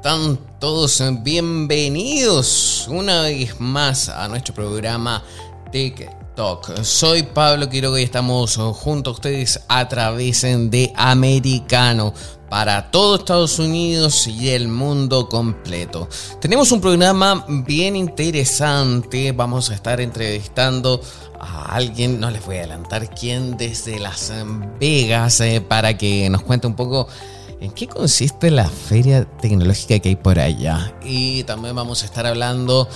están todos? Bienvenidos una vez más a nuestro programa TikTok. Soy Pablo Quiroga y estamos junto a ustedes a través de Americano para todo Estados Unidos y el mundo completo. Tenemos un programa bien interesante. Vamos a estar entrevistando a alguien, no les voy a adelantar quién, desde Las Vegas, eh, para que nos cuente un poco ¿En qué consiste la feria tecnológica que hay por allá? Y también vamos a estar hablando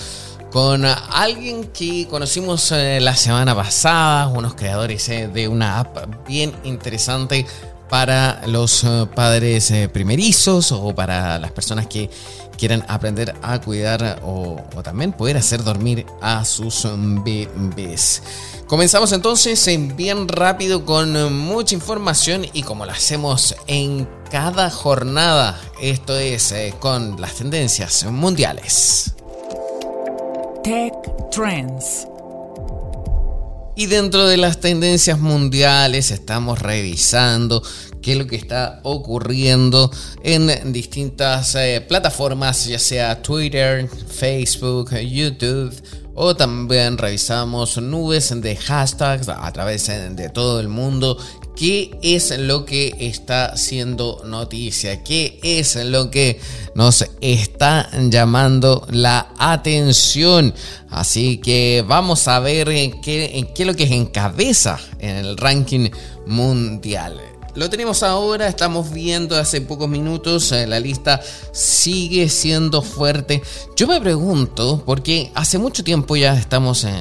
con alguien que conocimos eh, la semana pasada, unos creadores eh, de una app bien interesante para los eh, padres primerizos o para las personas que quieran aprender a cuidar o, o también poder hacer dormir a sus bebés. Comenzamos entonces en bien rápido con mucha información y como lo hacemos en cada jornada, esto es eh, con las tendencias mundiales. Tech Trends. Y dentro de las tendencias mundiales estamos revisando qué es lo que está ocurriendo en distintas eh, plataformas, ya sea Twitter, Facebook, YouTube o también revisamos nubes de hashtags a través de todo el mundo. ¿Qué es lo que está siendo noticia? ¿Qué es lo que nos está llamando la atención? Así que vamos a ver qué, qué es lo que encabeza en el ranking mundial. Lo tenemos ahora, estamos viendo hace pocos minutos, eh, la lista sigue siendo fuerte. Yo me pregunto, porque hace mucho tiempo ya estamos, eh,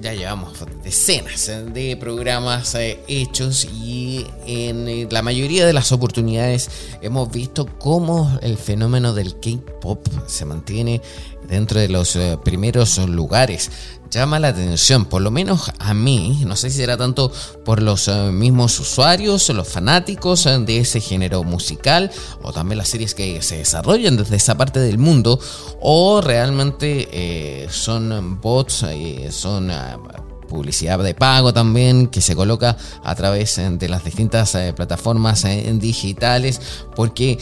ya llevamos decenas eh, de programas hechos y en la mayoría de las oportunidades hemos visto cómo el fenómeno del K-Pop se mantiene dentro de los primeros lugares llama la atención, por lo menos a mí, no sé si será tanto por los eh, mismos usuarios, los fanáticos eh, de ese género musical, o también las series que se desarrollan desde esa parte del mundo, o realmente eh, son bots, son publicidad de pago también que se coloca a través de las distintas plataformas digitales, porque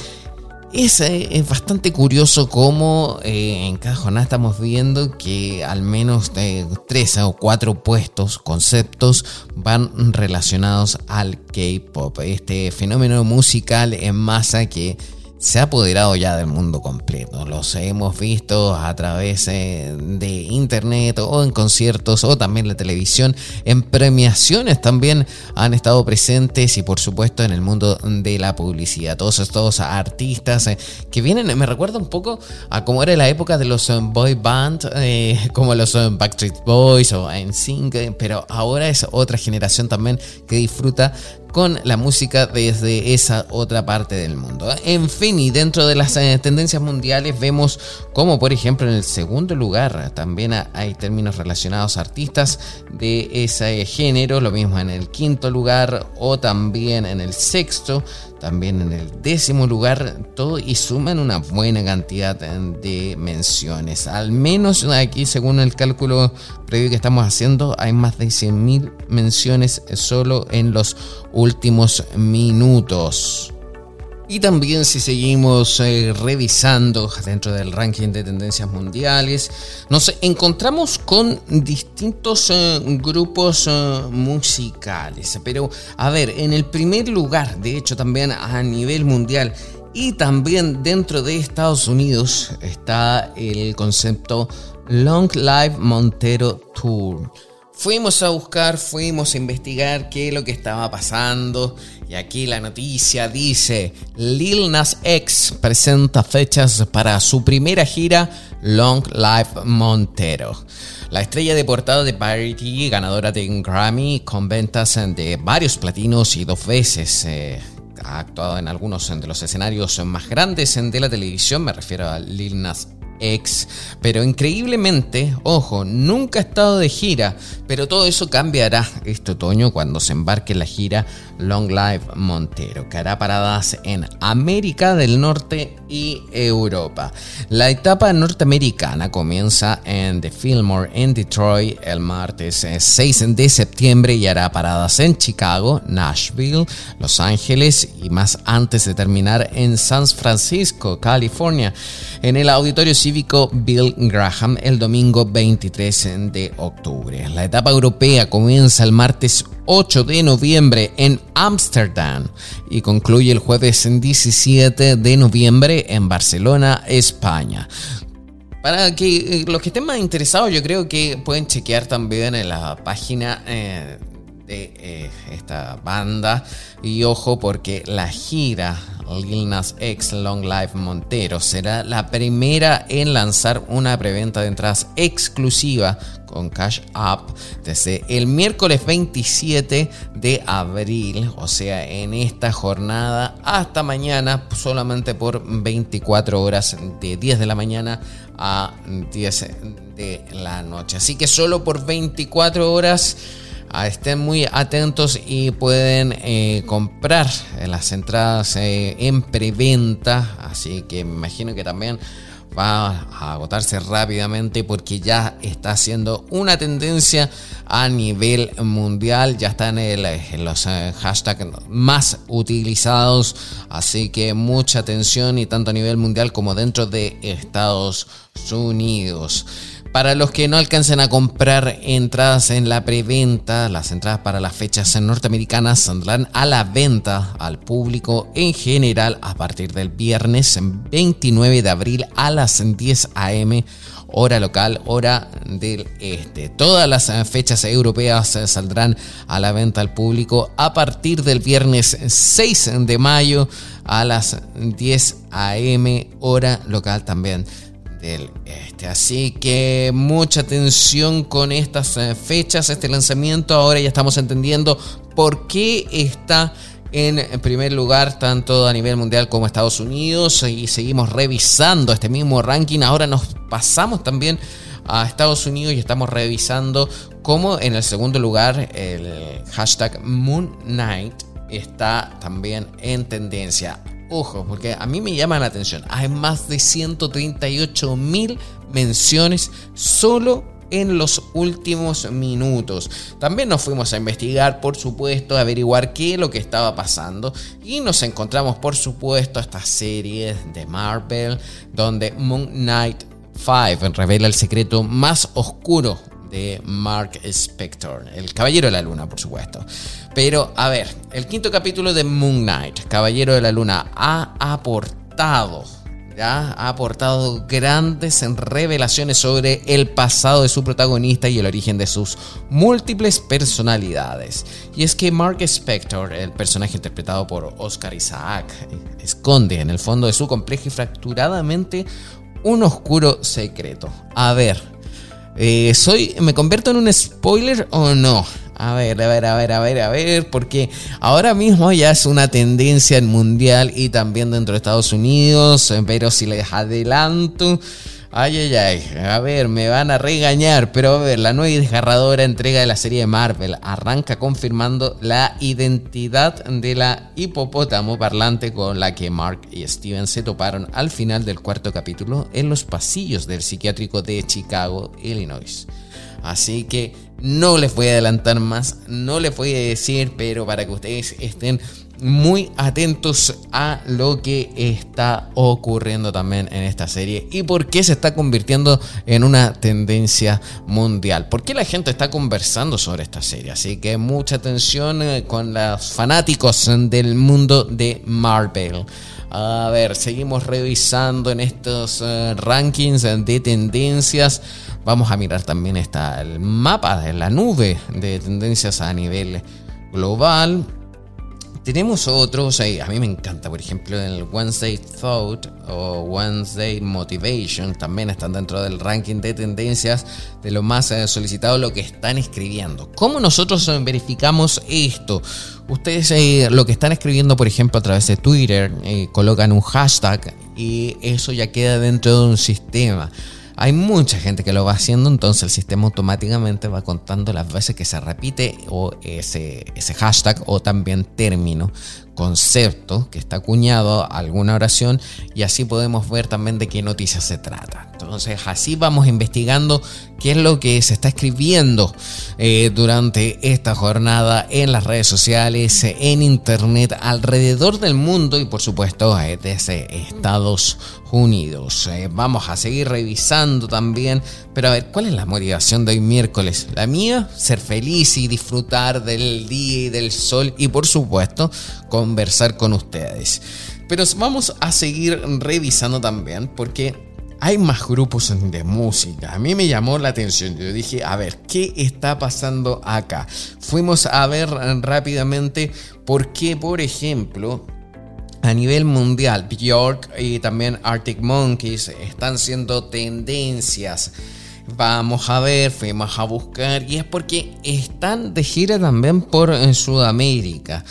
es, es, bastante curioso cómo eh, en cada jornada estamos viendo que al menos eh, tres o cuatro puestos, conceptos van relacionados al K-Pop, este fenómeno musical en masa que se ha apoderado ya del mundo completo. Los hemos visto a través eh, de internet o en conciertos o también la televisión. En premiaciones también han estado presentes y por supuesto en el mundo de la publicidad. Todos estos artistas eh, que vienen, me recuerda un poco a cómo era la época de los eh, boy band, como los Backstreet Boys o NSYNC, pero ahora es otra generación también que disfruta con la música desde esa otra parte del mundo. En fin, y dentro de las eh, tendencias mundiales vemos como por ejemplo en el segundo lugar también hay términos relacionados a artistas de ese género, lo mismo en el quinto lugar o también en el sexto también en el décimo lugar, todo y suman una buena cantidad de menciones. Al menos aquí, según el cálculo previo que estamos haciendo, hay más de 100.000 menciones solo en los últimos minutos. Y también si seguimos eh, revisando dentro del ranking de tendencias mundiales, nos encontramos con distintos eh, grupos eh, musicales. Pero a ver, en el primer lugar, de hecho también a nivel mundial y también dentro de Estados Unidos está el concepto Long Live Montero Tour. Fuimos a buscar, fuimos a investigar qué es lo que estaba pasando. Y aquí la noticia dice, Lil Nas X presenta fechas para su primera gira Long Life Montero. La estrella de portada de Parity, ganadora de un Grammy con ventas de varios platinos y dos veces... Eh, ha actuado en algunos de los escenarios más grandes de la televisión, me refiero a Lil Nas X. Pero increíblemente, ojo, nunca ha estado de gira, pero todo eso cambiará este otoño cuando se embarque la gira Long Live Montero, que hará paradas en América del Norte y Europa. La etapa norteamericana comienza en The Fillmore en Detroit el martes 6 de septiembre y hará paradas en Chicago, Nashville, Los Ángeles y más antes de terminar en San Francisco, California, en el Auditorio Cívico Bill Graham el domingo 23 de octubre. La etapa europea comienza el martes 8 de noviembre en Ámsterdam y concluye el jueves 17 de noviembre en Barcelona, España. Para que eh, los que estén más interesados, yo creo que pueden chequear también en la página eh, de eh, esta banda. Y ojo, porque la gira Lil Nas X Long Life Montero será la primera en lanzar una preventa de entradas exclusiva con Cash App desde el miércoles 27 de abril, o sea, en esta jornada hasta mañana, solamente por 24 horas de 10 de la mañana a 10 de la noche. Así que solo por 24 horas estén muy atentos y pueden eh, comprar las entradas eh, en preventa. Así que me imagino que también va a agotarse rápidamente porque ya está siendo una tendencia a nivel mundial. Ya está en, los eh, hashtags más utilizados. Así que mucha atención y tanto a nivel mundial como dentro de Estados Unidos. Para los que no alcancen a comprar entradas en la preventa, las entradas para las fechas norteamericanas saldrán a la venta al público en general a partir del viernes 29 de abril a las 10 a.m. hora local, hora del este. Todas las fechas europeas saldrán a la venta al público a partir del viernes 6 de mayo a las 10 a.m. hora local también este. Así que mucha atención con estas eh, fechas, este lanzamiento. Ahora ya estamos entendiendo por qué está en primer lugar tanto a nivel mundial como Estados Unidos y seguimos revisando este mismo ranking. Ahora nos pasamos también a Estados Unidos y estamos revisando cómo en el segundo lugar el hashtag Moon Knight está también en tendencia. Ojo, porque a mí me llama la atención. Hay más de 138 mil menciones solo en los últimos minutos. También nos fuimos a investigar, por supuesto, a averiguar qué es lo que estaba pasando. Y nos encontramos, por supuesto, esta serie de Marvel, donde Moon Knight 5 revela el secreto más oscuro de Mark Spector, el Caballero de la Luna, por supuesto. Pero, a ver, el quinto capítulo de Moon Knight, Caballero de la Luna, ha aportado, ya, ha aportado grandes revelaciones sobre el pasado de su protagonista y el origen de sus múltiples personalidades. Y es que Mark Spector, el personaje interpretado por Oscar Isaac, esconde en el fondo de su complejo y fracturadamente un oscuro secreto. A ver, eh, soy, ¿Me convierto en un spoiler o no? A ver, a ver, a ver, a ver, a ver, porque ahora mismo ya es una tendencia en mundial y también dentro de Estados Unidos, pero si les adelanto, Ay, ay, ay. A ver, me van a regañar, pero a ver, la nueva y desgarradora entrega de la serie de Marvel arranca confirmando la identidad de la hipopótamo parlante con la que Mark y Steven se toparon al final del cuarto capítulo en los pasillos del psiquiátrico de Chicago, Illinois. Así que no les voy a adelantar más, no les voy a decir, pero para que ustedes estén muy atentos a lo que está ocurriendo también en esta serie y por qué se está convirtiendo en una tendencia mundial. ¿Por qué la gente está conversando sobre esta serie? Así que mucha atención eh, con los fanáticos del mundo de Marvel. A ver, seguimos revisando en estos eh, rankings de tendencias. Vamos a mirar también está el mapa de la nube de tendencias a nivel global Tenemos otros, a mí me encanta, por ejemplo, el Wednesday Thought o Wednesday Motivation, también están dentro del ranking de tendencias de lo más eh, solicitado, lo que están escribiendo. ¿Cómo nosotros eh, verificamos esto? Ustedes eh, lo que están escribiendo, por ejemplo, a través de Twitter, colocan un hashtag y eso ya queda dentro de un sistema. Hay mucha gente que lo va haciendo, entonces el sistema automáticamente va contando las veces que se repite o ese, ese hashtag o también término concepto que está acuñado a alguna oración y así podemos ver también de qué noticia se trata. Entonces así vamos investigando qué es lo que se está escribiendo eh, durante esta jornada en las redes sociales, en internet, alrededor del mundo y por supuesto eh, desde Estados Unidos. Eh, vamos a seguir revisando también, pero a ver, ¿cuál es la motivación de hoy miércoles? La mía, ser feliz y disfrutar del día y del sol y por supuesto conversar con ustedes. Pero vamos a seguir revisando también porque hay más grupos de música. A mí me llamó la atención. Yo dije, a ver, ¿qué está pasando acá? Fuimos a ver rápidamente por qué, por ejemplo, a nivel mundial, Bjork y también Arctic Monkeys están siendo tendencias vamos a ver, fuimos a buscar y es porque están de gira también por en Sudamérica.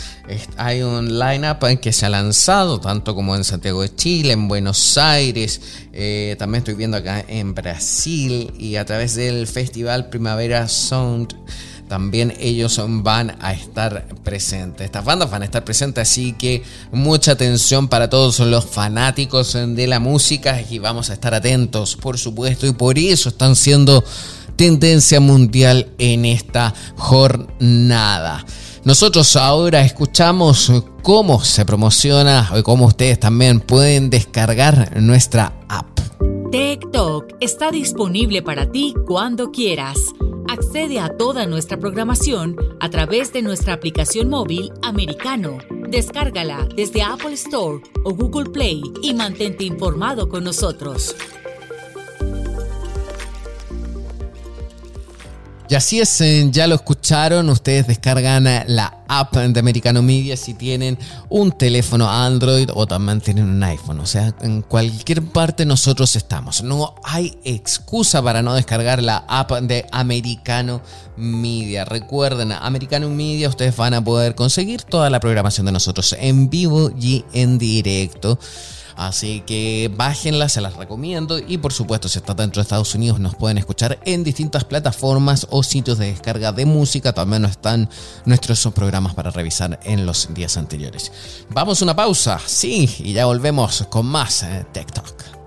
Hay un lineup que se ha lanzado tanto como en Santiago de Chile, en Buenos Aires, eh, también estoy viendo acá en Brasil y a través del festival Primavera Sound también ellos van a estar presentes. Estas bandas van a estar presentes, así que mucha atención para todos los fanáticos de la música y vamos a estar atentos, por supuesto, y por eso están siendo tendencia mundial en esta jornada. Nosotros ahora escuchamos cómo se promociona o cómo ustedes también pueden descargar nuestra app. TikTok está disponible para ti cuando quieras. Accede a toda nuestra programación a través de nuestra aplicación móvil americano. Descárgala desde Apple Store o Google Play y mantente informado con nosotros. Y así es, eh, ya lo escucharon, ustedes descargan eh, la app de Americano Media si tienen un teléfono Android o también tienen un iPhone. O sea, en cualquier parte nosotros estamos. No hay excusa para no descargar la app de Americano Media. Recuerden, Americano Media ustedes van a poder conseguir toda la programación de nosotros en vivo y en directo. Así que bájenla, se las recomiendo. Y por supuesto, si están dentro de Estados Unidos, nos pueden escuchar en distintas plataformas o sitios de descarga de música. También están nuestros programas para revisar en los días anteriores. Vamos a una pausa, sí, y ya volvemos con más eh, TikTok.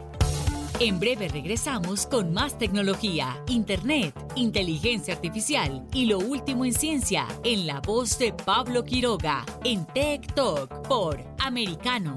En breve regresamos con más tecnología, internet, inteligencia artificial y lo último en ciencia en la voz de Pablo Quiroga en Tech Talk por Americano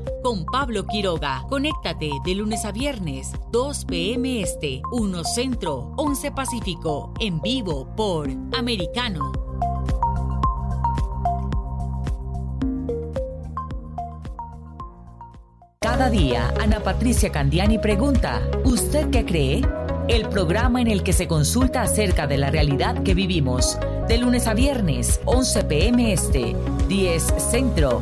con Pablo Quiroga. Conéctate de lunes a viernes, 2 p.m. Este, 1 Centro, 11 Pacífico, en vivo por Americano. Cada día, Ana Patricia Candiani pregunta, ¿usted qué cree? El programa en el que se consulta acerca de la realidad que vivimos de lunes a viernes, 11 pm este, 10 centro,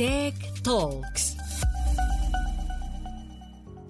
Tech Talks.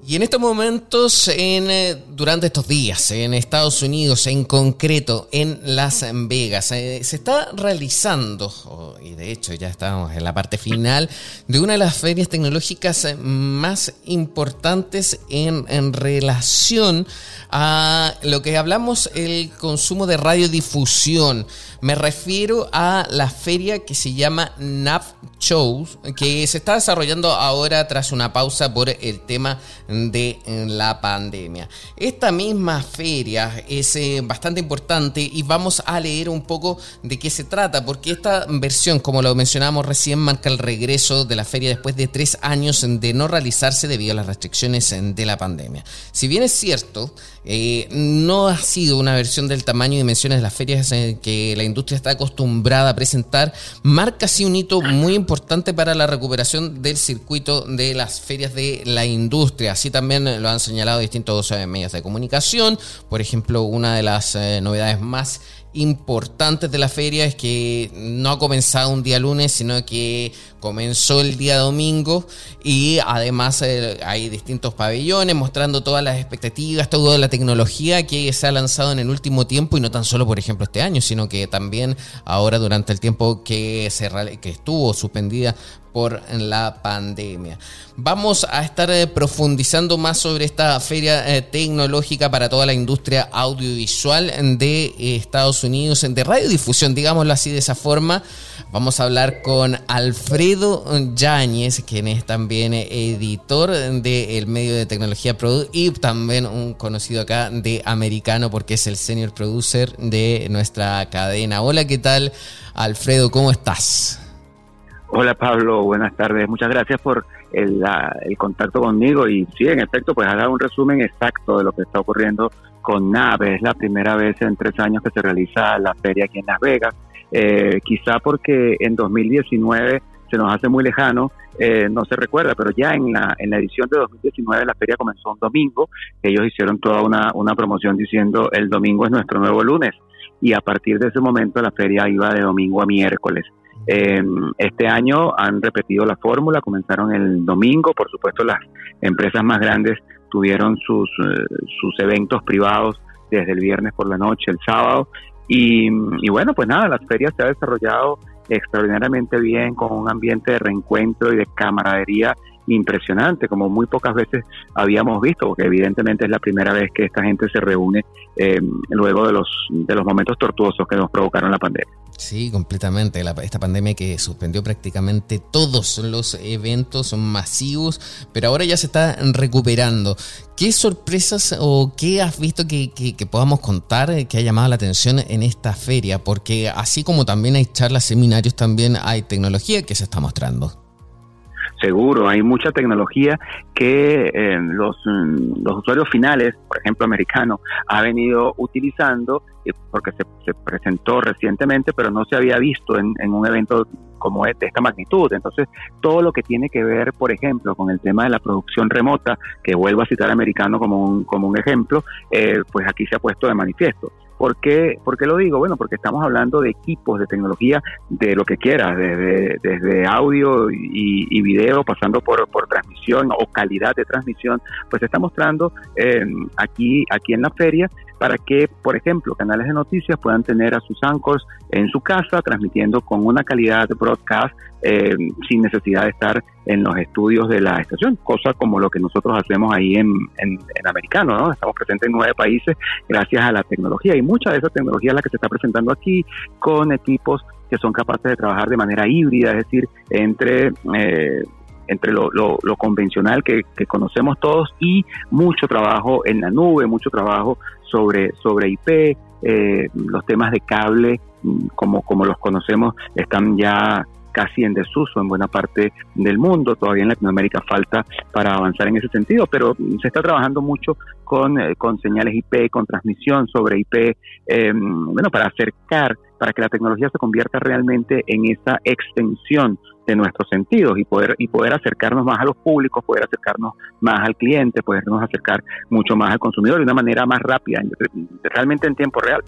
Y en estos momentos, en, eh, durante estos días, en Estados Unidos, en concreto en Las Vegas, eh, se está realizando, y de hecho ya estamos en la parte final, de una de las ferias tecnológicas eh, más importantes en, en relación a lo que hablamos, el consumo de radiodifusión. Me refiero a la feria que se llama NAV Shows, que se está desarrollando ahora tras una pausa por el tema de la pandemia. Esta misma feria es eh, bastante importante y vamos a leer un poco de qué se trata, porque esta versión, como lo mencionamos recién, marca el regreso de la feria después de tres años de no realizarse debido a las restricciones de la pandemia. Si bien es cierto, eh, no ha sido una versión del tamaño y dimensiones de las ferias que la industria está acostumbrada a presentar, marca así un hito muy importante para la recuperación del circuito de las ferias de la industria. Así también lo han señalado distintos eh, medios de comunicación. Por ejemplo, una de las eh, novedades más importantes de la feria es que no ha comenzado un día lunes, sino que comenzó el día domingo y además eh, hay distintos pabellones mostrando todas las expectativas, toda la tecnología que se ha lanzado en el último tiempo y no tan solo por ejemplo este año, sino que también ahora durante el tiempo que, se, que estuvo suspendida por la pandemia. Vamos a estar eh, profundizando más sobre esta feria eh, tecnológica para toda la industria audiovisual de Estados Unidos, de radiodifusión, digámoslo así de esa forma. Vamos a hablar con Alfredo Yáñez, quien es también editor del medio de tecnología Produ y también un conocido acá de Americano porque es el senior producer de nuestra cadena. Hola, ¿qué tal? Alfredo, ¿cómo estás? Hola Pablo, buenas tardes. Muchas gracias por el, contacto conmigo y sí, en efecto, pues ha un resumen exacto de lo que está ocurriendo con Nave. Es la primera vez en tres años que se realiza la feria aquí en Las Vegas. Eh, quizá porque en 2019 se nos hace muy lejano, eh, no se recuerda, pero ya en la, en la edición de 2019 la feria comenzó un domingo. Ellos hicieron toda una, una promoción diciendo el domingo es nuestro nuevo lunes y a partir de ese momento la feria iba de domingo a miércoles. Eh, este año han repetido la fórmula, comenzaron el domingo, por supuesto las empresas más grandes tuvieron sus, eh, sus eventos privados desde el viernes por la noche, el sábado, y, bueno, pues nada, la feria se ha desarrollado extraordinariamente bien, con un ambiente de reencuentro y de camaradería impresionante, como muy pocas veces habíamos visto, porque evidentemente es la primera vez que esta gente se reúne eh, luego de los, de los momentos tortuosos que nos provocaron la pandemia. Sí, completamente. esta pandemia que suspendió prácticamente todos los eventos masivos, pero ahora ya se está recuperando. ¿Qué sorpresas o qué has visto que, que podamos contar que ha llamado la atención en esta feria? Porque así como también hay charlas, seminarios, también hay tecnología que se está mostrando seguro, hay mucha tecnología que eh, los, mm, los, usuarios finales, por ejemplo, americanos, ha venido utilizando eh, porque se, se, presentó recientemente, pero no se había visto en, un evento como de esta magnitud. Entonces, todo lo que tiene que ver, por ejemplo, con el tema de la producción remota, que vuelvo a citar americano como un, como un ejemplo, eh, pues aquí se ha puesto de manifiesto. ¿Por qué, lo digo? Bueno, porque estamos hablando de equipos, de tecnología, de lo que quieras, desde, desde audio y, y, video, pasando por, por transmisión o calidad de transmisión, pues se está mostrando eh, aquí, aquí en la feria para que, por ejemplo, canales de noticias puedan tener a sus anchors en su casa transmitiendo con una calidad de broadcast eh, sin necesidad de estar en los estudios de la estación, cosa como lo que nosotros hacemos ahí en, en, Americano, ¿no? Estamos presentes en nueve países gracias a la tecnología y mucha de esa tecnología es la que se está presentando aquí con equipos que son capaces de trabajar de manera híbrida, es decir, entre... Eh, entre lo, lo, convencional que, que, conocemos todos y mucho trabajo en la nube, mucho trabajo sobre, sobre IP, eh, los temas de cable, mm, como, como los conocemos, están ya casi en desuso en buena parte del mundo. Todavía en Latinoamérica falta para avanzar en ese sentido, pero se está trabajando mucho con, eh, con señales IP, con transmisión sobre IP, eh, bueno, para acercar, para que la tecnología se convierta realmente en esa extensión de nuestros sentidos y poder y poder acercarnos más a los públicos, poder acercarnos más al cliente, podernos acercar mucho más al consumidor de una manera más rápida, realmente en tiempo real.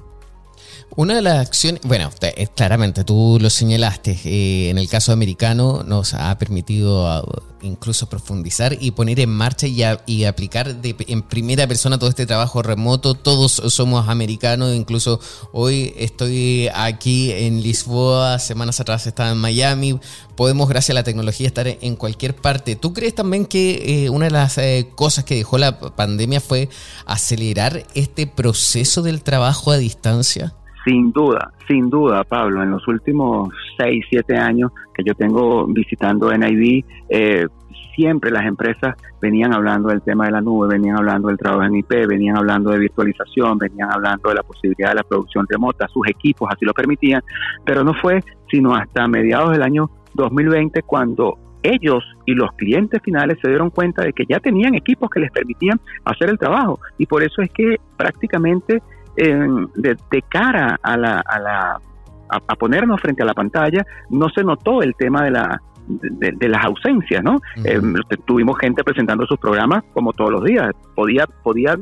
Una de las acciones, bueno, eh, claramente tú lo señalaste, eh, en el caso americano nos ha permitido ah, incluso profundizar y poner en marcha y, aplicar en primera persona todo este trabajo remoto. Todos somos americanos, incluso hoy estoy aquí en Lisboa, semanas atrás estaba en Miami. Podemos, gracias a la tecnología, estar en cualquier parte. ¿Tú crees también que eh, una de las cosas que dejó la pandemia fue acelerar este proceso del trabajo a distancia? Sin duda, sin duda, Pablo, en los últimos seis, siete años que yo tengo visitando NIB, eh, siempre las empresas venían hablando del tema de la nube, venían hablando del trabajo en IP, venían hablando de virtualización, venían hablando de la posibilidad de la producción remota, sus equipos así lo permitían, pero no fue sino hasta mediados del año 2020 cuando ellos y los clientes finales se dieron cuenta de que ya tenían equipos que les permitían hacer el trabajo. Y por eso es que prácticamente de, cara a la, a, la a, ponernos frente a la pantalla, no se notó el tema de la de, las ausencias, ¿no? Eh, tuvimos gente presentando sus programas como todos los días. Podía, podía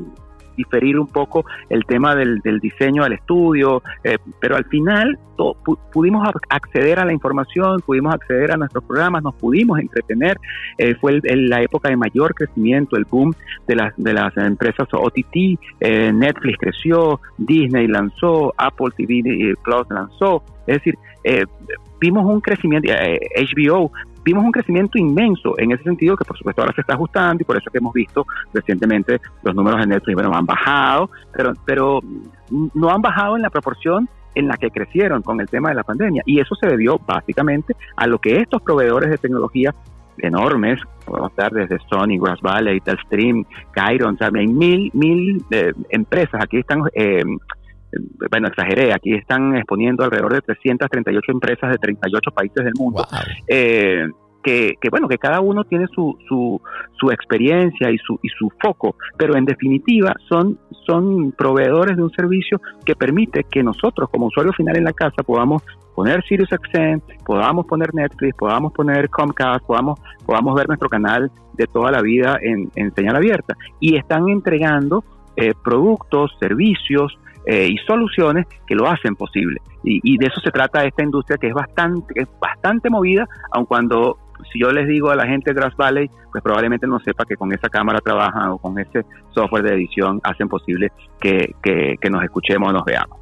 diferir un poco el tema del, diseño al estudio, eh, pero al final pudimos acceder a la información, pudimos acceder a nuestros programas, nos pudimos entretener. Eh, fue la época de mayor crecimiento, el boom de las, de las empresas OTT, eh, Netflix creció, Disney lanzó, Apple TV Plus lanzó, es decir, vimos un crecimiento, HBO vimos un crecimiento inmenso en ese sentido que por supuesto ahora se está ajustando y por eso que hemos visto recientemente los números de Netflix bueno, han bajado, pero, pero no han bajado en la proporción en la que crecieron con el tema de la pandemia. Y eso se debió básicamente a lo que estos proveedores de tecnología enormes, podemos estar desde Sony, Grass Valley, Telstream, Kyron, hay mil, mil eh, empresas, aquí están eh, bueno, exageré, aquí están exponiendo alrededor de 338 empresas de 38 países del mundo. Eh, que, que, bueno, que cada uno tiene su, su, su experiencia y su, y su foco, pero en definitiva son, son proveedores de un servicio que permite que nosotros como usuario final en la casa podamos poner SiriusXM, podamos poner Netflix, podamos poner Comcast, podamos, podamos ver nuestro canal de toda la vida en, en señal abierta. Y están entregando eh, productos, servicios, eh, y soluciones que lo hacen posible. Y, de eso se trata esta industria que es bastante, es bastante movida, aun cuando si yo les digo a la gente de Grass Valley, pues probablemente no sepa que con esa cámara trabajan o con ese software de edición hacen posible que, que nos escuchemos o nos veamos.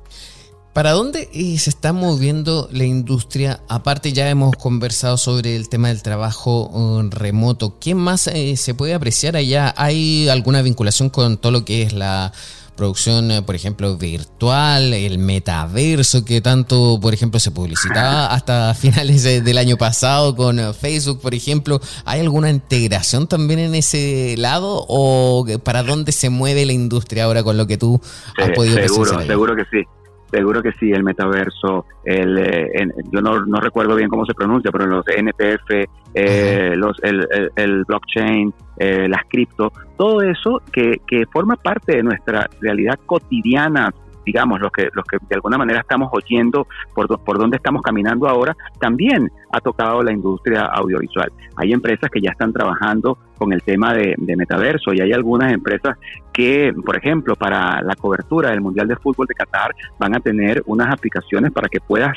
¿Para dónde eh, se está moviendo la industria? Aparte ya hemos conversado sobre el tema del trabajo uh, remoto. ¿Qué más eh, se puede apreciar allá? ¿Hay alguna vinculación con todo lo que es la producción, eh, por ejemplo, virtual, el metaverso que tanto, por ejemplo, se publicitaba hasta finales del año pasado con Facebook, por ejemplo. ¿Hay alguna integración también en ese lado o para dónde se mueve la industria ahora con lo que tú has podido Seguro, seguro que sí. Seguro que sí, el metaverso, el, eh, yo no, no, recuerdo bien cómo se pronuncia, pero los NPF, eh, los, el, el, blockchain, eh, las cripto, todo eso que, que forma parte de nuestra realidad cotidiana digamos, los que, los que de alguna manera estamos oyendo por, por dónde estamos caminando ahora, también ha tocado la industria audiovisual. Hay empresas que ya están trabajando con el tema de, metaverso y hay algunas empresas que, por ejemplo, para la cobertura del Mundial de Fútbol de Qatar van a tener unas aplicaciones para que puedas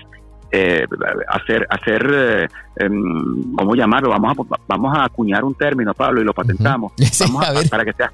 eh, hacer, hacer eh, em, ¿cómo llamarlo? Vamos a, vamos a acuñar un término, Pablo, y lo patentamos. para que seas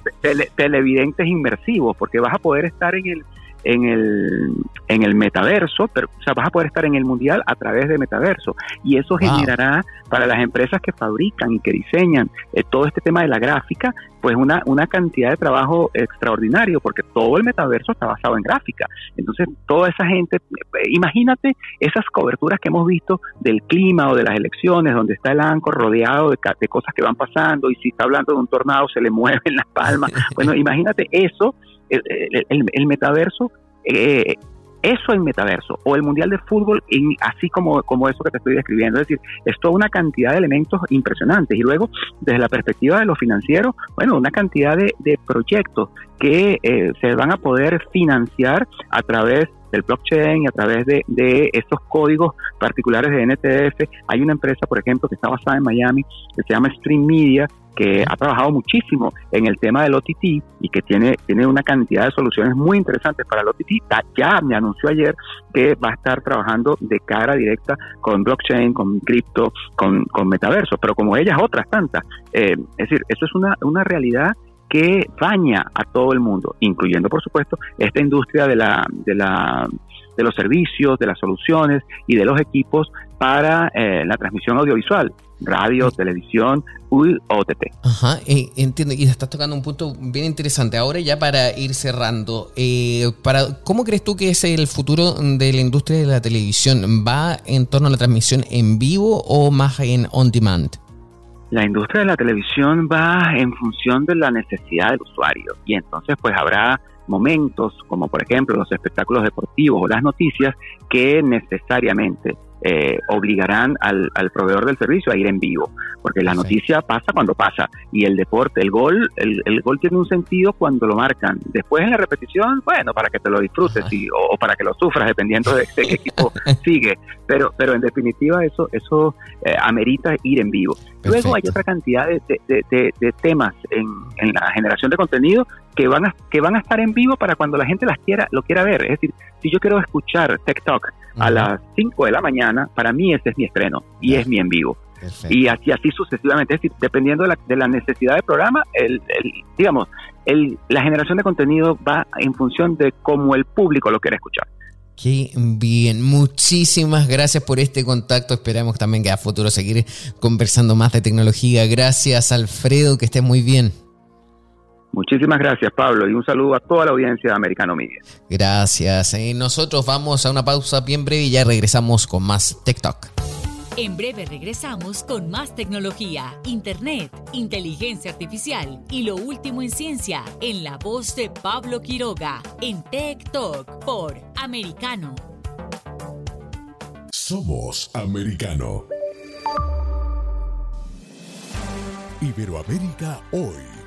televidentes inmersivos, porque vas a poder estar en el en el, en el metaverso, pero o sea, vas a poder estar en el mundial a través de metaverso. Y eso generará para las empresas que fabrican y que diseñan eh, todo este tema de la gráfica, pues una, una cantidad de trabajo extraordinario, porque todo el metaverso está basado en gráfica. Entonces, toda esa gente, eh, imagínate esas coberturas que hemos visto del clima o de las elecciones, donde está el anco rodeado de, de cosas que van pasando, y si está hablando de un tornado se le mueven las palmas. Bueno, imagínate eso el, metaverso, eh, eso en metaverso, o el Mundial de Fútbol, así como, como eso que te estoy describiendo. Es decir, es una cantidad de elementos impresionantes. Y luego, desde la perspectiva de los financieros, bueno, una cantidad de, proyectos que eh, se van a poder financiar a través del blockchain y a través de, de estos códigos particulares de NTF. Hay una empresa, por ejemplo, que está basada en Miami, que se llama Stream Media, que ha trabajado muchísimo en el tema del OTT y que tiene, tiene una cantidad de soluciones muy interesantes para el OTT. Ya me anunció ayer que va a estar trabajando de cara directa con blockchain, con cripto, con, con metaverso, pero como ellas otras tantas. Eh, es decir, eso es una, una realidad que baña a todo el mundo, incluyendo por supuesto esta industria de la, de la de los servicios, de las soluciones y de los equipos para eh, la transmisión audiovisual, radio, televisión, OTT. Ajá, eh, entiendo. Y estás tocando un punto bien interesante. Ahora ya para ir cerrando, eh, para, ¿cómo crees tú que es el futuro de la industria de la televisión? ¿Va en torno a la transmisión en vivo o más en on demand? La industria de la televisión va en función de la necesidad del usuario y entonces pues habrá momentos como por ejemplo los espectáculos deportivos o las noticias que necesariamente eh, obligarán al, proveedor del servicio a ir en vivo, porque la noticia pasa cuando pasa y el deporte, el gol, el, gol tiene un sentido cuando lo marcan. Después en la repetición, bueno, para que te lo disfrutes y, o, para que lo sufras, dependiendo de, qué equipo sigue. Pero, pero en definitiva eso, eso eh, amerita ir en vivo. Luego hay otra cantidad de, de, temas en, en, la generación de contenido que van a, que van a estar en vivo para cuando la gente las quiera, lo quiera ver. Es decir, si yo quiero escuchar A las 5 de la mañana, para mí ese es mi estreno y es mi en vivo. Y así, así sucesivamente, es decir, dependiendo de la, de la necesidad del programa, el, digamos, el, la generación de contenido va en función de cómo el público lo quiere escuchar. Qué bien, muchísimas gracias por este contacto. Esperamos también que a futuro seguir conversando más de tecnología. Gracias, Alfredo, que estés muy bien. Muchísimas gracias, Pablo, y un saludo a toda la audiencia de Americano Media. Gracias. Y nosotros vamos a una pausa bien breve y ya regresamos con más TikTok. En breve regresamos con más tecnología, internet, inteligencia artificial y lo último en ciencia en la voz de Pablo Quiroga en Tech Talk por Americano. Somos Americano. Iberoamérica hoy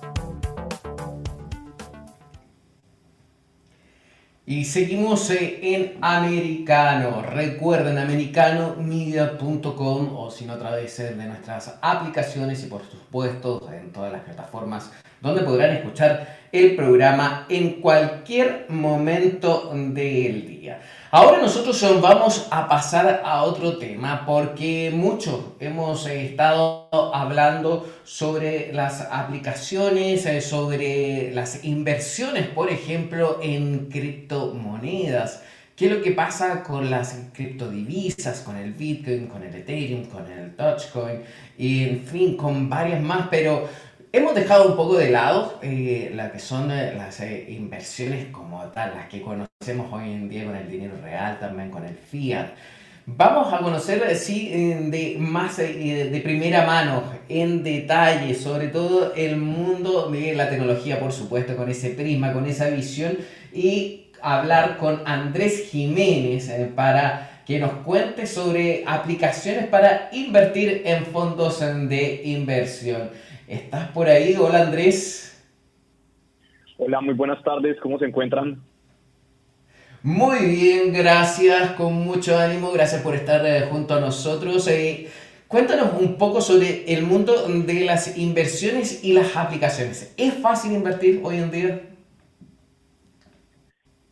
Y seguimos en Americano. Recuerden americanomedia.com o si no a través de nuestras aplicaciones y por supuesto en todas las plataformas donde podrán escuchar el programa en cualquier momento del día. Ahora nosotros vamos a pasar a otro tema porque mucho hemos estado hablando sobre las aplicaciones, eh, sobre las inversiones, por ejemplo, en criptomonedas. ¿Qué es lo que pasa con las criptodivisas, con el Bitcoin, con el Ethereum, con el Dogecoin y en fin, con varias más? Pero Hemos dejado un poco de lado eh, que son eh, las eh, inversiones como tal, las que conocemos hoy en día con el dinero real, también con el fiat. Vamos a conocer sí, de más de primera mano, en detalle, sobre todo el mundo de la tecnología, por supuesto, con ese prisma, con esa visión, y hablar con Andrés Jiménez para que nos cuente sobre aplicaciones para invertir en fondos de inversión. ¿Estás por ahí? Hola Andrés. Hola, muy buenas tardes. ¿Cómo se encuentran? Muy bien, gracias, con mucho ánimo. Gracias por estar eh, junto a nosotros. Eh, cuéntanos un poco sobre el mundo de las inversiones y las aplicaciones. ¿Es fácil invertir hoy en día?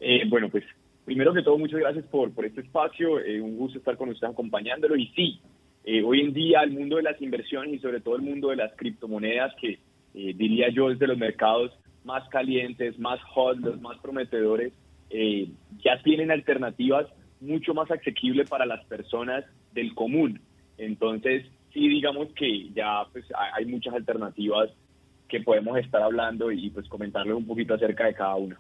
Eh, bueno, pues primero que todo, muchas gracias por, por este espacio. un gusto estar con ustedes acompañándolo. Y sí, eh, hoy en día el mundo de las inversiones y sobre todo el mundo de las criptomonedas, que eh, diría yo es de los mercados más calientes, más hot, los más prometedores, eh, ya tienen alternativas mucho más asequibles para las personas del común. Entonces, sí, digamos que ya pues, hay muchas alternativas que podemos estar hablando y pues comentarles un poquito acerca de cada una.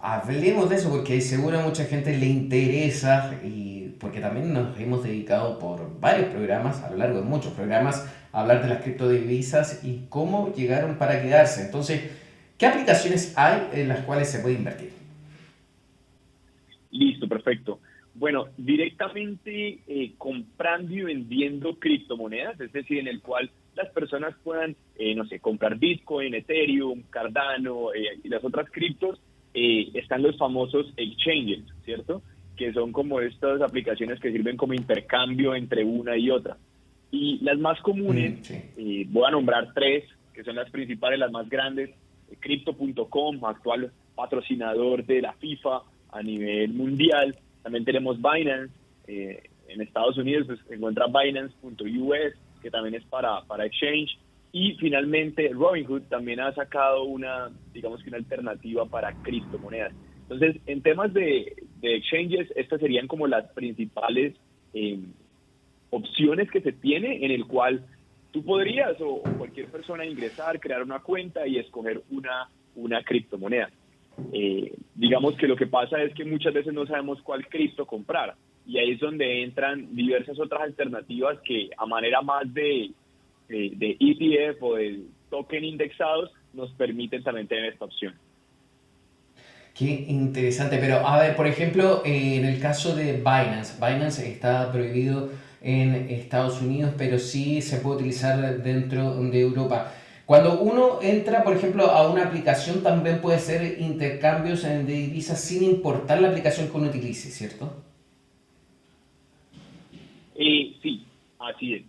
Hablemos de eso porque seguro a mucha gente le interesa y porque también nos hemos dedicado por varios programas, a lo largo de muchos programas, a hablar de las criptodivisas y cómo llegaron para quedarse. Entonces, ¿qué aplicaciones hay en las cuales se puede invertir? Listo, perfecto. Bueno, directamente eh, comprando y vendiendo criptomonedas, es decir, en el cual las personas puedan, eh, no sé, comprar Bitcoin, Ethereum, Cardano eh, y las otras criptos, están los famosos exchanges, ¿cierto? Que son como estas aplicaciones que sirven como intercambio entre una y otra. Y las más comunes, mm, voy a nombrar tres, que son las principales, las más grandes, Crypto.com, actual patrocinador de la FIFA a nivel mundial. También tenemos Binance, eh, en Estados Unidos pues, se encuentra Binance.us, que también es para, para exchange. Y finalmente Robinhood también ha sacado una, digamos que una alternativa para criptomonedas. Entonces, en temas de, exchanges, estas serían como las principales eh, opciones que se tiene en el cual tú podrías o, cualquier persona ingresar, crear una cuenta y escoger una, una criptomoneda. Eh, digamos que lo que pasa es que muchas veces no sabemos cuál cripto comprar y ahí es donde entran diversas otras alternativas que a manera más de, ETF o de token indexados nos permiten también tener esta opción. Qué interesante, pero a ver, por ejemplo, eh, en el caso de Binance, Binance está prohibido en Estados Unidos, pero sí se puede utilizar dentro de Europa. Cuando uno entra, por ejemplo, a una aplicación, también puede hacer intercambios de divisas sin importar la aplicación que uno utilice, ¿cierto? Eh, sí, así es.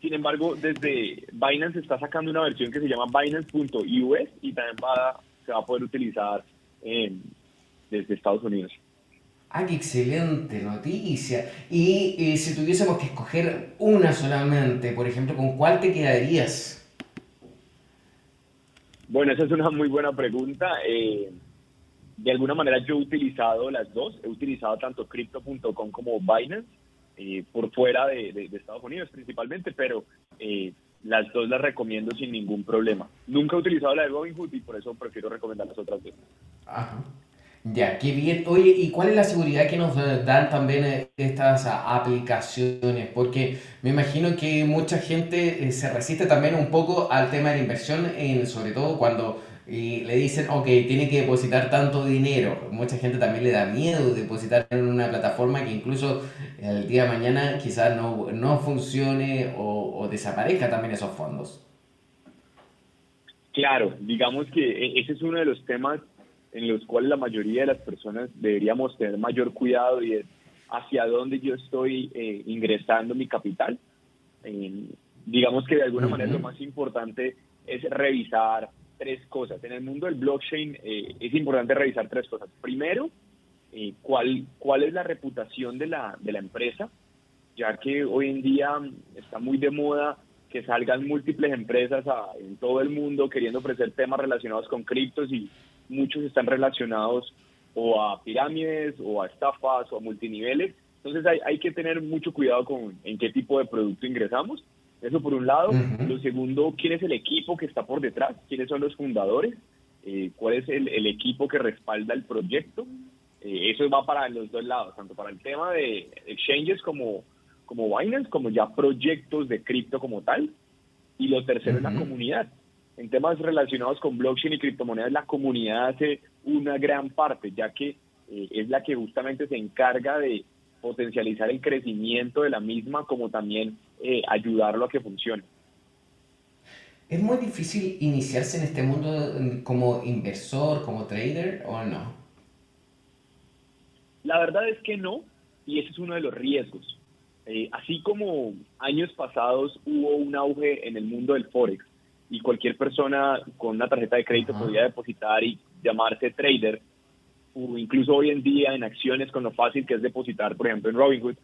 Sin embargo, desde Binance está sacando una versión que se llama Binance.us y también va, se va a poder utilizar desde Estados Unidos. Ah, qué excelente noticia. Y si tuviésemos que escoger una solamente, por ejemplo, ¿con cuál te quedarías? Bueno, esa es una muy buena pregunta. Eh, de alguna manera yo he utilizado las dos. He utilizado tanto Crypto.com como Binance, eh, por fuera de, Estados Unidos principalmente, pero eh, las dos las recomiendo sin ningún problema. Nunca he utilizado la de Robinhood y por eso prefiero recomendar las otras dos. Ajá. Ya, qué bien. Oye, ¿y cuál es la seguridad que nos dan también eh, estas aplicaciones? Porque me imagino que mucha gente eh, se resiste también un poco al tema de la inversión, en, sobre todo cuando eh, le dicen, ok, tiene que depositar tanto dinero. Mucha gente también le da miedo depositar en una plataforma que incluso el día de mañana quizás no, no funcione o, o desaparezca también esos fondos. Claro, digamos que ese es uno de los temas en los cuales la mayoría de las personas deberíamos tener mayor cuidado y es hacia dónde yo estoy eh, ingresando mi capital. digamos que de alguna manera lo más importante es revisar tres cosas. En el mundo del blockchain eh, es importante revisar tres cosas. Primero, eh, cuál, cuál es la reputación de la, de la empresa, ya que hoy en día está muy de moda que salgan múltiples empresas en todo el mundo queriendo ofrecer temas relacionados con criptos y muchos están relacionados o a pirámides o a estafas o a multiniveles. Entonces hay, hay que tener mucho cuidado con en qué tipo de producto ingresamos. Eso por un lado. Lo segundo, quién es el equipo que está por detrás, quiénes son los fundadores, eh, cuál es el, el, equipo que respalda el proyecto. Eh, eso va para los dos lados, tanto para el tema de exchanges como, como Binance, como ya proyectos de cripto como tal. Y lo tercero es la comunidad en temas relacionados con blockchain y criptomonedas, la comunidad hace una gran parte, ya que eh, es la que justamente se encarga de potencializar el crecimiento de la misma, como también eh, ayudarlo a que funcione. ¿Es muy difícil iniciarse en este mundo mm, como inversor, como trader o no? La verdad es que no, y ese es uno de los riesgos. Eh, así como años pasados hubo un auge en el mundo del Forex, y cualquier persona con una tarjeta de crédito podía depositar y llamarse trader, o incluso hoy en día en acciones con lo fácil que es depositar, por ejemplo, en Robinhood.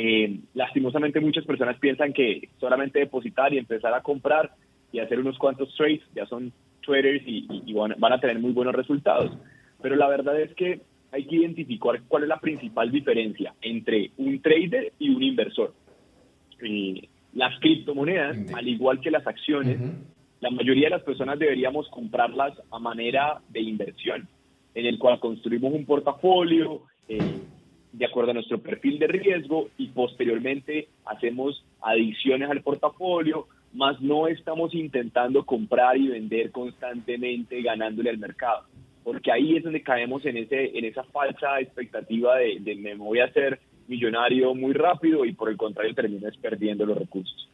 Eh, lastimosamente muchas personas piensan que solamente depositar y empezar a comprar y hacer unos cuantos trades ya son traders y, van, a tener muy buenos resultados. Pero la verdad es que hay que identificar cuál es la principal diferencia entre un trader y un inversor. Eh, las criptomonedas, al igual que las acciones, la mayoría de las personas deberíamos comprarlas a manera de inversión, en el cual construimos un portafolio eh, de acuerdo a nuestro perfil de riesgo y posteriormente hacemos adiciones al portafolio, más no estamos intentando comprar y vender constantemente ganándole al mercado, porque ahí es donde caemos en, ese, en esa falsa expectativa de, de me voy a hacer millonario muy rápido y por el contrario terminas perdiendo los recursos.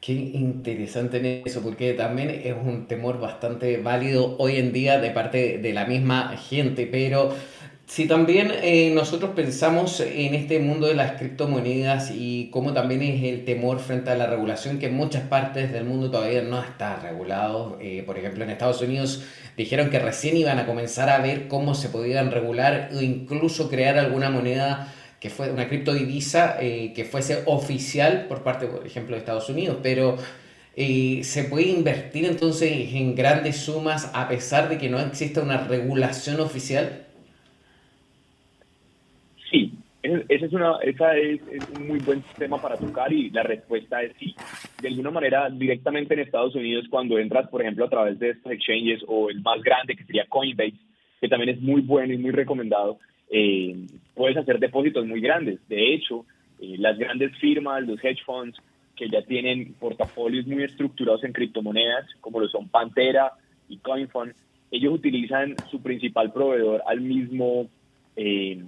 Qué interesante en eso, porque también es un temor bastante válido hoy en día de parte de la misma gente, pero si también eh, nosotros pensamos en este mundo de las criptomonedas y cómo también es el temor frente a la regulación, que en muchas partes del mundo todavía no está regulado. Eh, por ejemplo, en Estados Unidos dijeron que recién iban a comenzar a ver cómo se podían regular o incluso crear alguna moneda que fue una criptodivisa eh, que fuese oficial por parte, por ejemplo, de Estados Unidos, pero eh, se puede invertir entonces en grandes sumas a pesar de que no exista una regulación oficial. Sí, ese es, una, esa es, un muy buen tema para tocar y la respuesta es sí. De alguna manera, directamente en Estados Unidos, cuando entras, por ejemplo, a través de estos exchanges o el más grande que sería Coinbase, que también es muy bueno y muy recomendado, eh, puedes hacer depósitos muy grandes. De hecho, eh, las grandes firmas, los hedge funds, que ya tienen portafolios muy estructurados en criptomonedas, como lo son Pantera y CoinFund, ellos utilizan su principal proveedor al mismo, eh,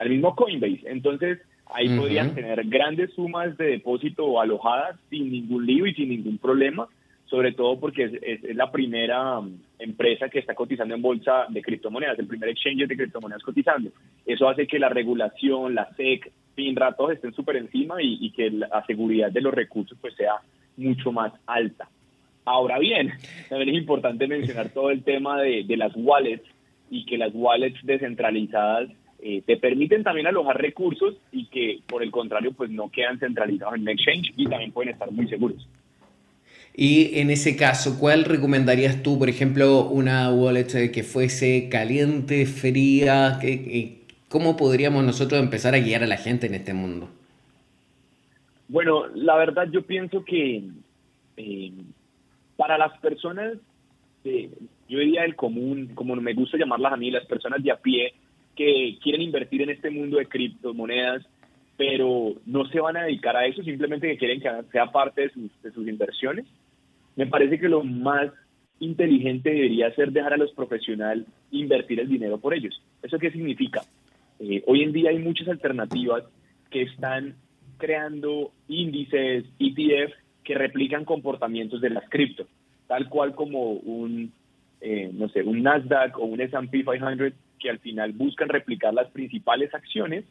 al mismo Coinbase. Entonces, ahí podrían tener grandes sumas de depósito alojadas sin ningún lío y sin ningún problema sobre todo porque es, la primera um, empresa que está cotizando en bolsa de criptomonedas, el primer exchange de criptomonedas cotizando. Eso hace que la regulación, la SEC, FINRA, todos estén súper encima y, que la seguridad de los recursos pues sea mucho más alta. Ahora bien, también es importante mencionar todo el tema de, las wallets y que las wallets descentralizadas eh, te permiten también alojar recursos y que por el contrario pues no quedan centralizados en exchange y también pueden estar muy seguros. Y en ese caso, ¿cuál recomendarías tú, por ejemplo, una wallet que fuese caliente, fría? ¿Cómo podríamos nosotros empezar a guiar a la gente en este mundo? Bueno, la verdad yo pienso que eh, para las personas, yo diría el común, como me gusta llamarlas a mí, las personas de a pie que quieren invertir en este mundo de criptomonedas, pero no se van a dedicar a eso, simplemente que quieren que sea parte de sus, inversiones, me parece que lo más inteligente debería ser dejar a los profesionales invertir el dinero por ellos. ¿Eso qué significa? Eh, hoy en día hay muchas alternativas que están creando índices, ETF, que replican comportamientos de las cripto, tal cual como un, eh, no sé, un Nasdaq o un S&P 500 que al final buscan replicar las principales acciones.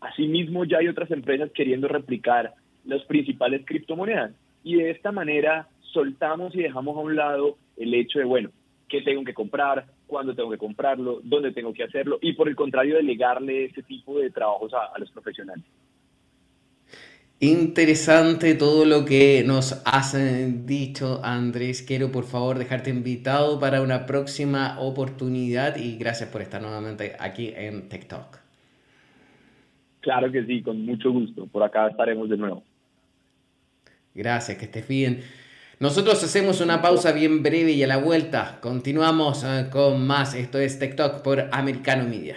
Asimismo, ya hay otras empresas queriendo replicar las principales criptomonedas. Y de esta manera soltamos y dejamos a un lado el hecho de, bueno, qué tengo que comprar, cuándo tengo que comprarlo, dónde tengo que hacerlo, y por el contrario, delegarle ese tipo de trabajos a los profesionales. Interesante todo lo que nos has dicho, Andrés. Quiero por favor dejarte invitado para una próxima oportunidad y gracias por estar nuevamente aquí en TikTok. Claro que sí, con mucho gusto. Por acá estaremos de nuevo. Gracias, que estés bien. Nosotros hacemos una pausa bien breve y a la vuelta continuamos eh, con más. Esto es TikTok por Americano Media.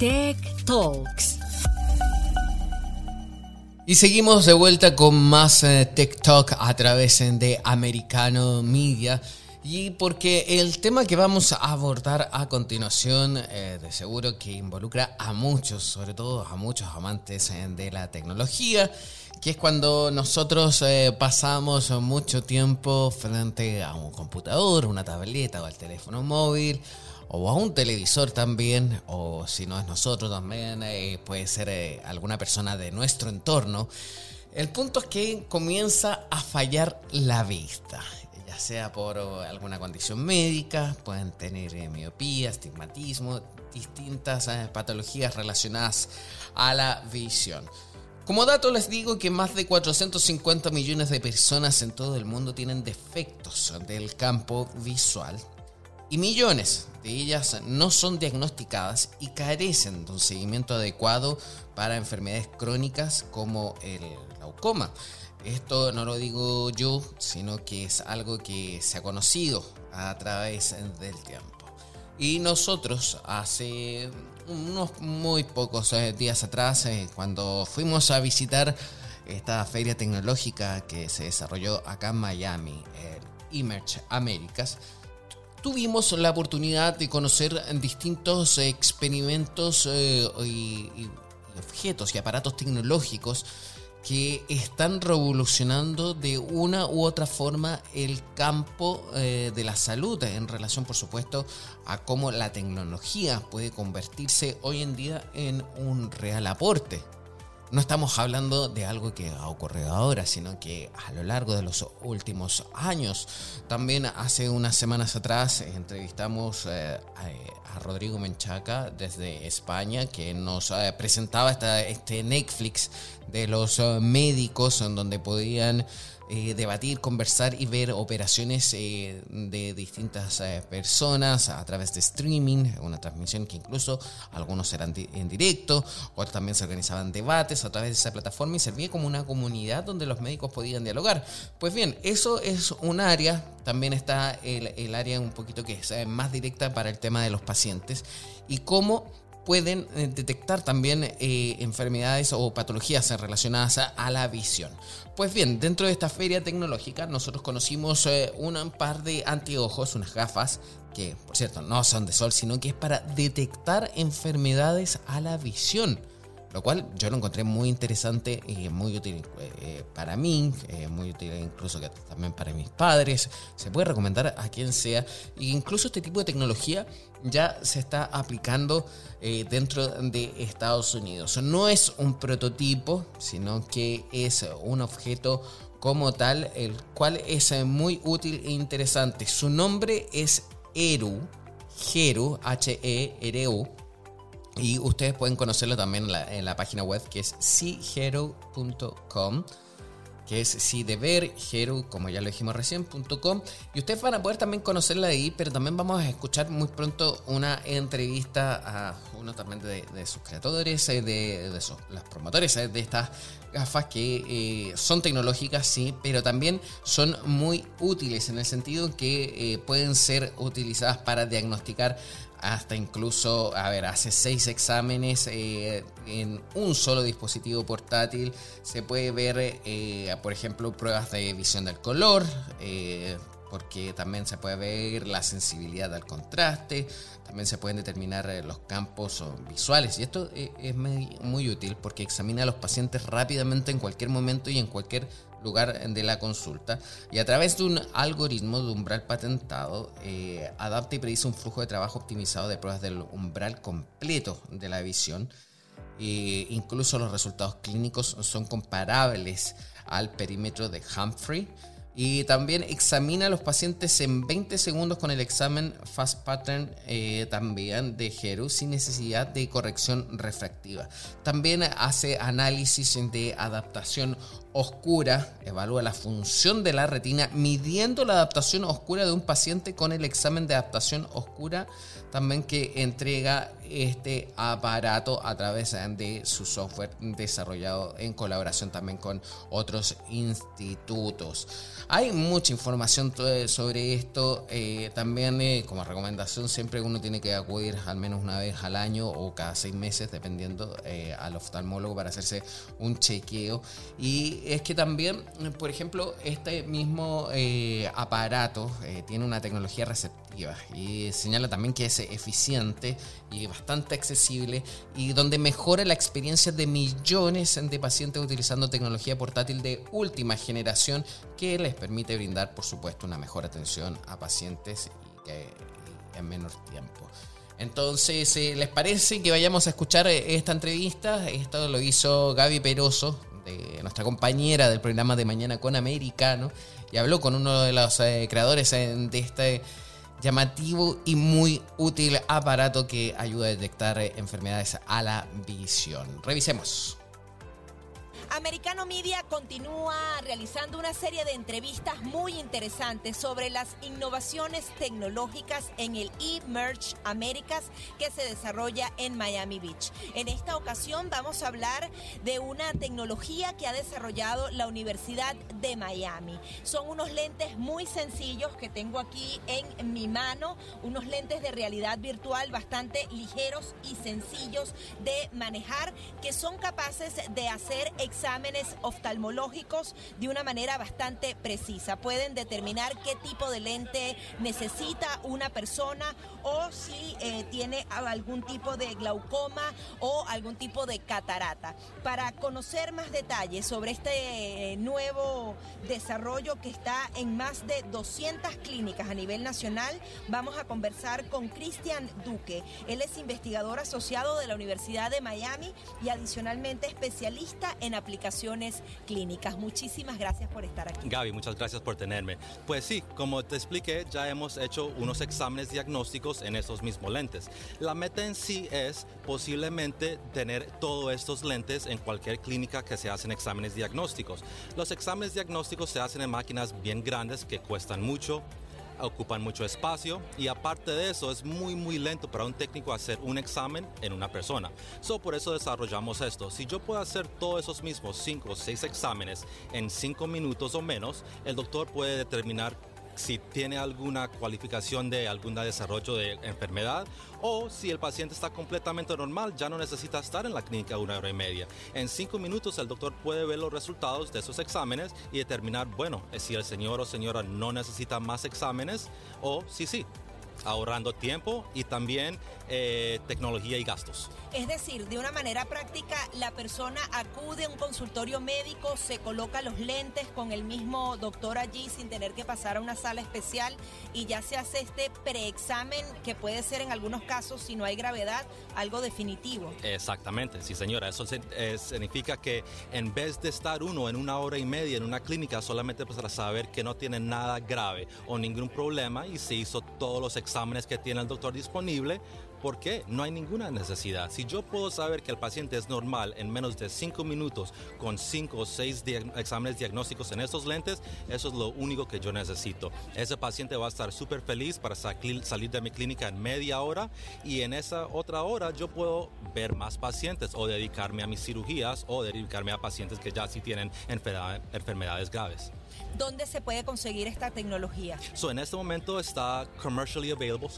Tech Talks. Y seguimos de vuelta con más eh, Tech Talk a través de Americano Media. Y porque el tema que vamos a abordar a continuación, eh, de seguro que involucra a muchos, sobre todo a muchos amantes eh, de la tecnología, que es cuando nosotros eh, pasamos mucho tiempo frente a un computador, una tableta o al teléfono móvil o a un televisor también, o si no es nosotros también, puede ser alguna persona de nuestro entorno. El punto es que comienza a fallar la vista ya sea por alguna condición médica, pueden tener eh, miopía, estigmatismo, distintas eh, patologías relacionadas a la visión. Como dato les digo que más de 450 millones de personas en todo el mundo tienen defectos del campo visual y millones de ellas no son diagnosticadas y carecen de un seguimiento adecuado para enfermedades crónicas como el glaucoma. Esto no lo digo yo, sino que es algo que se ha conocido a través del tiempo. Y nosotros hace unos muy pocos eh, días atrás, eh, cuando fuimos a visitar esta feria tecnológica que se desarrolló acá en Miami, el Emerge Américas, tuvimos la oportunidad de conocer distintos experimentos eh, y objetos y aparatos tecnológicos que están revolucionando de una u otra forma el campo eh, de la salud en relación por supuesto a cómo la tecnología puede convertirse hoy en día en un real aporte no estamos hablando de algo que ha ocurrido ahora, sino que a lo largo de los últimos años. También hace unas semanas atrás entrevistamos eh, a, Rodrigo Menchaca desde España, que nos eh, presentaba este Netflix de los eh, médicos en donde podían eh, debatir, conversar y ver operaciones eh, de distintas eh, personas a través de streaming, una transmisión que incluso algunos eran en directo, otros también se organizaban debates a través de esa plataforma y servía como una comunidad donde los médicos podían dialogar. Pues bien, eso es un área, también está el, el área un poquito que es más directa para el tema de los pacientes y cómo pueden eh, detectar también eh, enfermedades o patologías relacionadas a, la visión. Pues bien, dentro de esta feria tecnológica nosotros conocimos eh, un par de anteojos, unas gafas, que por cierto no son de sol, sino que es para detectar enfermedades a la visión lo cual yo lo encontré muy interesante y muy útil para mí, muy útil incluso también para mis padres. Se puede recomendar a quien sea. E incluso este tipo de tecnología ya se está aplicando eh, dentro de Estados Unidos. No es un prototipo, sino que es un objeto como tal, el cual es muy útil e interesante. Su nombre es Eru, Heru, H-E-R-U y ustedes pueden conocerlo también en la, página web que es seahero.com que es si de ver, hero, como ya lo dijimos recién, .com. Y ustedes van a poder también conocerla ahí, pero también vamos a escuchar muy pronto una entrevista a uno también de, sus creadores, eh, de, de los promotores eh, de estas gafas que eh, son tecnológicas, sí, pero también son muy útiles en el sentido que pueden ser utilizadas para diagnosticar hasta incluso, a ver, hace seis exámenes eh, en un solo dispositivo portátil. Se puede ver, eh, por ejemplo, pruebas de visión del color, eh, porque también se puede ver la sensibilidad al contraste, también se pueden determinar los campos visuales. Y esto es muy útil porque examina a los pacientes rápidamente en cualquier momento y en cualquier lugar de la consulta y a través de un algoritmo de umbral patentado eh, adapta y predice un flujo de trabajo optimizado de pruebas del umbral completo de la visión. E incluso los resultados clínicos son comparables al perímetro de Humphrey y también examina a los pacientes en 20 segundos con el examen Fast Pattern eh, también de Heru sin necesidad de corrección refractiva. También hace análisis de adaptación oscura, evalúa la función de la retina midiendo la adaptación oscura de un paciente con el examen de adaptación oscura también que entrega este aparato a través de su software desarrollado en colaboración también con otros institutos. Hay mucha información sobre esto. Eh, también eh, como recomendación siempre uno tiene que acudir al menos una vez al año o cada seis meses, dependiendo, eh, al oftalmólogo para hacerse un chequeo. Y es que también, por ejemplo, este mismo aparato tiene una tecnología receptiva y señala también que es eficiente y bastante accesible y donde mejora la experiencia de millones de pacientes utilizando tecnología portátil de última generación que les permite brindar, por supuesto, una mejor atención a pacientes en menor tiempo. Entonces, eh, ¿les parece que vayamos a escuchar eh, esta entrevista? Esto lo hizo Gaby Peroso, nuestra compañera del programa de Mañana con Americano, y habló con uno de los eh, creadores de este llamativo y muy útil aparato que ayuda a detectar enfermedades a la visión. Revisemos. Americano Media continúa realizando una serie de entrevistas muy interesantes sobre las innovaciones tecnológicas en el eMerge Américas que se desarrolla en Miami Beach. En esta ocasión vamos a hablar de una tecnología que ha desarrollado la Universidad de Miami. Son unos lentes muy sencillos que tengo aquí en mi mano, unos lentes de realidad virtual bastante ligeros y sencillos de manejar que son capaces de hacer exámenes oftalmológicos de una manera bastante precisa. Pueden determinar qué tipo de lente necesita una persona o si eh, tiene algún tipo de glaucoma o algún tipo de catarata. Para conocer más detalles sobre este eh, nuevo desarrollo que está en más de 200 clínicas a nivel nacional, vamos a conversar con Cristian Duque. Él es investigador asociado de la Universidad de Miami y adicionalmente especialista en aplicaciones aplicaciones clínicas. Muchísimas gracias por estar aquí. Gaby, muchas gracias por tenerme. Pues sí, como te expliqué, ya hemos hecho unos exámenes diagnósticos en esos mismos lentes. La meta en sí es posiblemente tener todos estos lentes en cualquier clínica que se hacen exámenes diagnósticos. Los exámenes diagnósticos se hacen en máquinas bien grandes que cuestan mucho ocupan mucho espacio y aparte de eso es muy muy lento para un técnico hacer un examen en una persona. So, por eso desarrollamos esto. Si yo puedo hacer todos esos mismos 5 o 6 exámenes en 5 minutos o menos, el doctor puede determinar si tiene alguna cualificación de algún desarrollo de enfermedad o si el paciente está completamente normal, ya no necesita estar en la clínica una hora y media. En cinco minutos el doctor puede ver los resultados de esos exámenes y determinar, bueno, si el señor o señora no necesita más exámenes o si sí, ahorrando tiempo y también eh, tecnología y gastos. Es decir, de una manera práctica, la persona acude a un consultorio médico, se coloca los lentes con el mismo doctor allí sin tener que pasar a una sala especial y ya se hace este preexamen que puede ser en algunos casos, si no hay gravedad, algo definitivo. Exactamente, sí señora. Eso eh, significa que en vez de estar uno en una hora y media en una clínica solamente para saber que no tiene nada grave o ningún problema y se hizo todos los exámenes exámenes que tiene el doctor disponible. ¿Por qué? No hay ninguna necesidad. Si yo puedo saber que el paciente es normal en menos de 5 minutos con 5 o 6 exámenes diagnósticos en esos lentes, eso es lo único que yo necesito. Ese paciente va a estar súper feliz para salir de mi clínica en media hora y en esa otra hora yo puedo ver más pacientes o dedicarme a mis cirugías o dedicarme a pacientes que ya sí tienen enfermedades graves. ¿Dónde se puede conseguir esta tecnología? So, en este momento está commercially available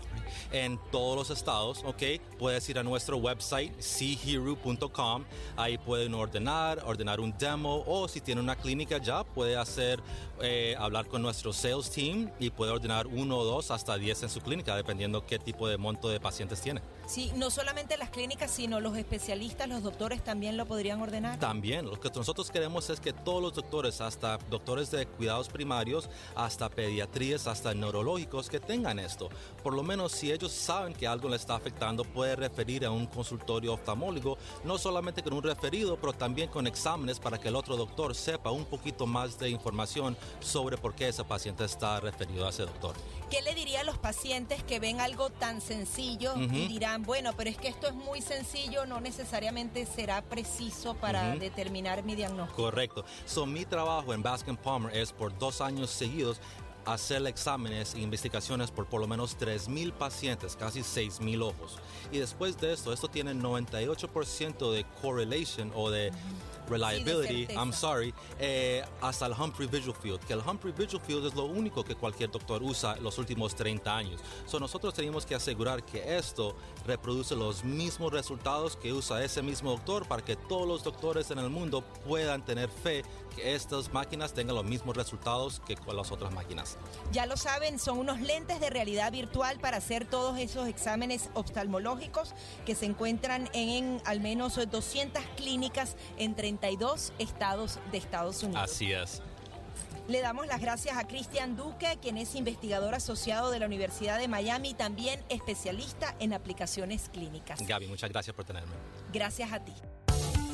en todos los estados, ¿ok? Puedes ir a nuestro website, cheehero.com, ahí pueden ordenar, ordenar un demo o si tiene una clínica ya, puede hacer, eh, hablar con nuestro sales team y puede ordenar uno o dos hasta diez en su clínica, dependiendo qué tipo de monto de pacientes tiene. Sí, no solamente las clínicas, sino los especialistas, los doctores también lo podrían ordenar. También, lo que nosotros queremos es que todos los doctores, hasta doctores de cuidados primarios, hasta pediatrías, hasta neurológicos, que tengan esto. Por lo menos si ellos saben que algo le está afectando, puede referir a un consultorio oftalmólogo, no solamente con un referido, pero también con exámenes para que el otro doctor sepa un poquito más de información sobre por qué ese paciente está referido a ese doctor. ¿Qué le diría a los pacientes que ven algo tan sencillo y dirán, bueno, pero es que esto es muy sencillo, no necesariamente será preciso para determinar mi diagnóstico? Correcto. So, mi trabajo en Baskin Palmer es por dos años seguidos hacer exámenes e investigaciones por por lo menos 3.000 pacientes, casi 6.000 ojos. Y después de esto, esto tiene 98% de correlation o de reliability, I'm sorry, eh, hasta el Humphrey Visual Field, que el Humphrey Visual Field es lo único que cualquier doctor usa los últimos 30 años. So nosotros tenemos que asegurar que esto reproduce los mismos resultados que usa ese mismo doctor para que todos los doctores en el mundo puedan tener fe que estas máquinas tengan los mismos resultados que con las otras máquinas. Ya lo saben, son unos lentes de realidad virtual para hacer todos esos exámenes oftalmológicos que se encuentran en, al menos 200 clínicas en 32 estados de Estados Unidos. Así es. Le damos las gracias a Cristian Duque, quien es investigador asociado de la Universidad de Miami y también especialista en aplicaciones clínicas. Gaby, muchas gracias por tenerme. Gracias a ti.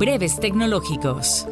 Breves Tecnológicos.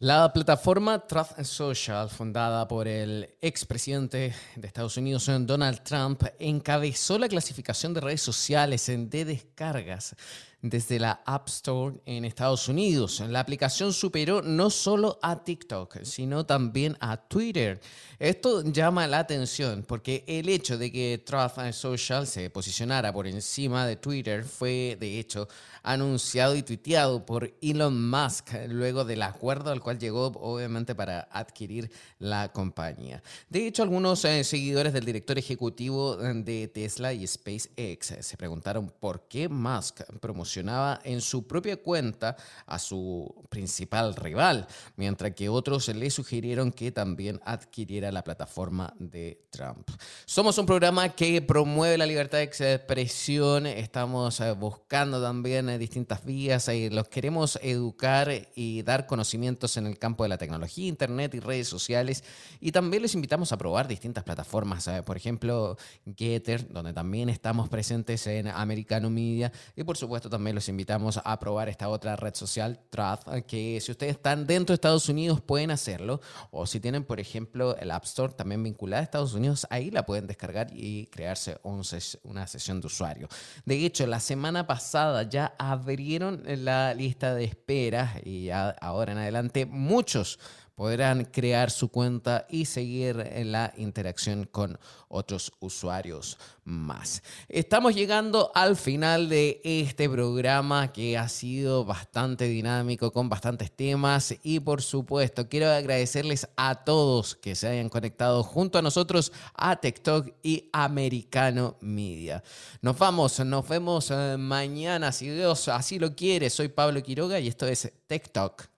La plataforma Truth Social, fundada por el expresidente de Estados Unidos, Donald Trump, encabezó la clasificación de redes sociales de descargas desde la App Store en Estados Unidos. La aplicación superó no solo a TikTok, sino también a Twitter. Esto llama la atención porque el hecho de que Truth Social se posicionara por encima de Twitter fue, de hecho, anunciado y tuiteado por Elon Musk luego del acuerdo al cual llegó, obviamente, para adquirir la compañía. De hecho, algunos eh, seguidores del director ejecutivo de Tesla y SpaceX se preguntaron por qué Musk promocionaba en su propia cuenta a su principal rival, mientras que otros le sugirieron que también adquiriera la plataforma de Trump. Somos un programa que promueve la libertad de expresión, estamos eh, buscando también eh, distintas vías, y los queremos educar y dar conocimientos en el campo de la tecnología, internet y redes sociales, y también les invitamos a probar distintas plataformas, eh, por ejemplo, Getter, donde también estamos presentes en Americano Media, y por supuesto también también los invitamos a probar esta otra red social, Truth, que si ustedes están dentro de Estados Unidos pueden hacerlo, o si tienen, por ejemplo, el App Store también vinculada a Estados Unidos, ahí la pueden descargar y crearse una sesión de usuario. De hecho, la semana pasada ya abrieron la lista de espera y ahora en adelante muchos podrán crear su cuenta y seguir en la interacción con otros usuarios más. Estamos llegando al final de este programa que ha sido bastante dinámico con bastantes temas y por supuesto quiero agradecerles a todos que se hayan conectado junto a nosotros a TikTok y Americano Media. Nos vamos, nos vemos eh, mañana si Dios así lo quiere. Soy Pablo Quiroga y esto es TikTok.